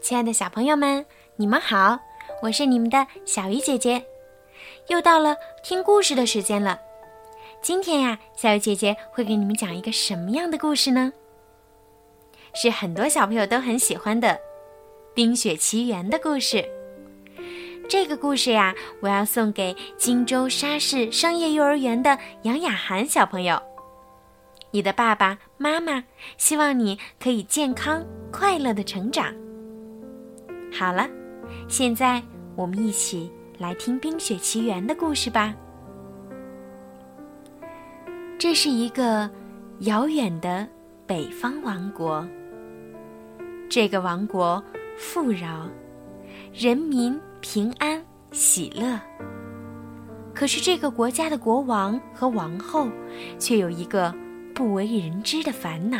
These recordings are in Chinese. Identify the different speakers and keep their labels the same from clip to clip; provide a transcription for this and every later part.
Speaker 1: 亲爱的小朋友们，你们好！我是你们的小鱼姐姐，又到了听故事的时间了。今天呀，小鱼姐姐会给你们讲一个什么样的故事呢？是很多小朋友都很喜欢的《冰雪奇缘》的故事。这个故事呀，我要送给荆州沙市商业幼儿园的杨雅涵小朋友。你的爸爸妈妈希望你可以健康快乐的成长。好了，现在我们一起来听《冰雪奇缘》的故事吧。这是一个遥远的北方王国。这个王国富饶，人民平安喜乐。可是这个国家的国王和王后却有一个不为人知的烦恼。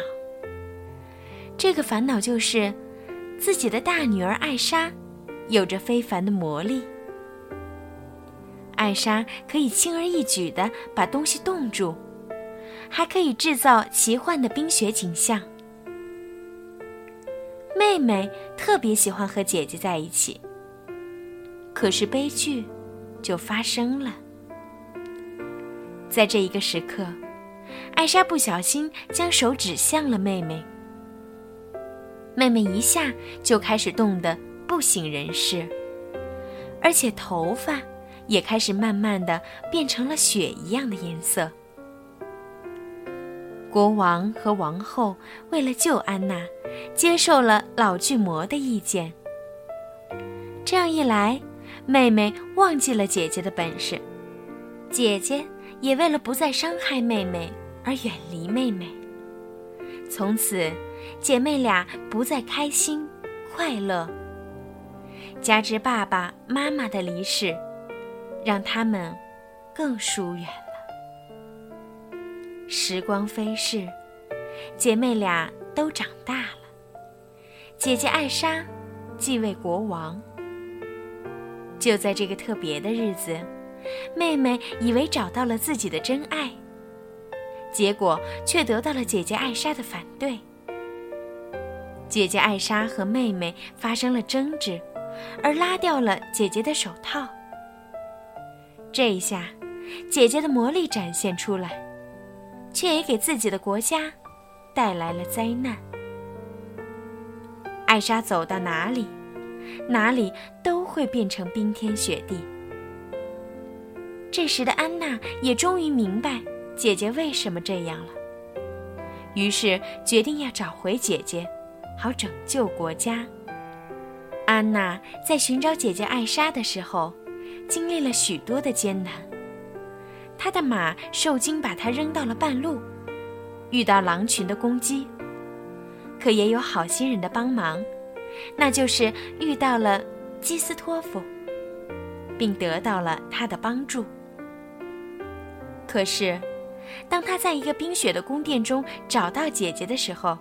Speaker 1: 这个烦恼就是。自己的大女儿艾莎，有着非凡的魔力。艾莎可以轻而易举地把东西冻住，还可以制造奇幻的冰雪景象。妹妹特别喜欢和姐姐在一起，可是悲剧就发生了。在这一个时刻，艾莎不小心将手指向了妹妹。妹妹一下就开始冻得不省人事，而且头发也开始慢慢的变成了雪一样的颜色。国王和王后为了救安娜，接受了老巨魔的意见。这样一来，妹妹忘记了姐姐的本事，姐姐也为了不再伤害妹妹而远离妹妹。从此。姐妹俩不再开心、快乐，加之爸爸妈妈的离世，让他们更疏远了。时光飞逝，姐妹俩都长大了。姐姐艾莎继位国王。就在这个特别的日子，妹妹以为找到了自己的真爱，结果却得到了姐姐艾莎的反对。姐姐艾莎和妹妹发生了争执，而拉掉了姐姐的手套。这一下，姐姐的魔力展现出来，却也给自己的国家带来了灾难。艾莎走到哪里，哪里都会变成冰天雪地。这时的安娜也终于明白姐姐为什么这样了，于是决定要找回姐姐。好拯救国家。安娜在寻找姐姐艾莎的时候，经历了许多的艰难。她的马受惊，把她扔到了半路，遇到狼群的攻击。可也有好心人的帮忙，那就是遇到了基斯托夫，并得到了他的帮助。可是，当他在一个冰雪的宫殿中找到姐姐的时候，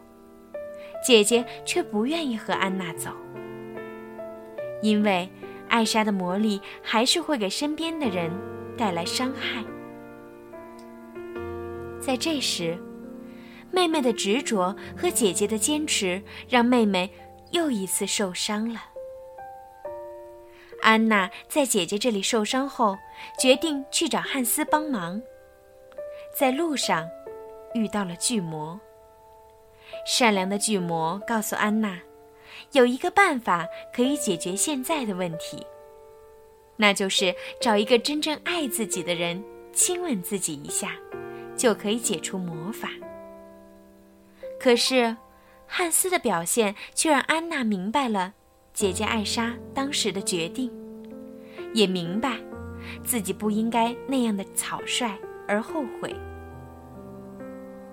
Speaker 1: 姐姐却不愿意和安娜走，因为艾莎的魔力还是会给身边的人带来伤害。在这时，妹妹的执着和姐姐的坚持让妹妹又一次受伤了。安娜在姐姐这里受伤后，决定去找汉斯帮忙。在路上，遇到了巨魔。善良的巨魔告诉安娜，有一个办法可以解决现在的问题，那就是找一个真正爱自己的人亲吻自己一下，就可以解除魔法。可是，汉斯的表现却让安娜明白了姐姐艾莎当时的决定，也明白自己不应该那样的草率而后悔。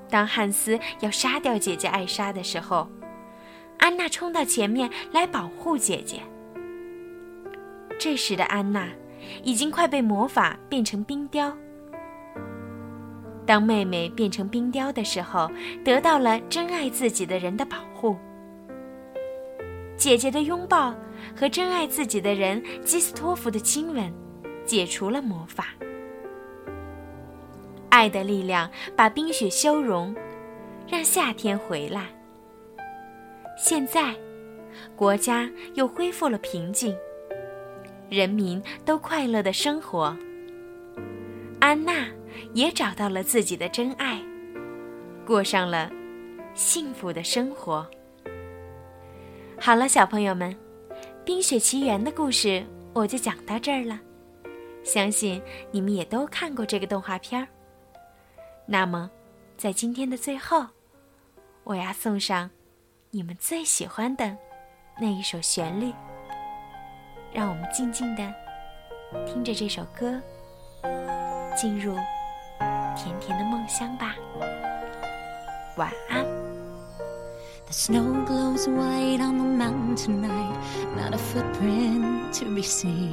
Speaker 1: 当汉斯要杀掉姐姐艾莎的时候，安娜冲到前面来保护姐姐。这时的安娜已经快被魔法变成冰雕。当妹妹变成冰雕的时候，得到了真爱自己的人的保护。姐姐的拥抱和真爱自己的人基斯托夫的亲吻，解除了魔法。爱的力量把冰雪消融，让夏天回来。现在，国家又恢复了平静，人民都快乐的生活。安娜也找到了自己的真爱，过上了幸福的生活。好了，小朋友们，《冰雪奇缘》的故事我就讲到这儿了。相信你们也都看过这个动画片儿。那么，在今天的最后，我要送上你们最喜欢的那一首旋律。让我们静静的听着这首歌，进入甜甜的梦乡吧。晚安。
Speaker 2: The snow glows white on the mountain tonight, not a footprint to be seen.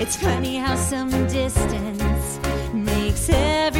Speaker 2: It's funny how some distance makes it